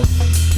Bye.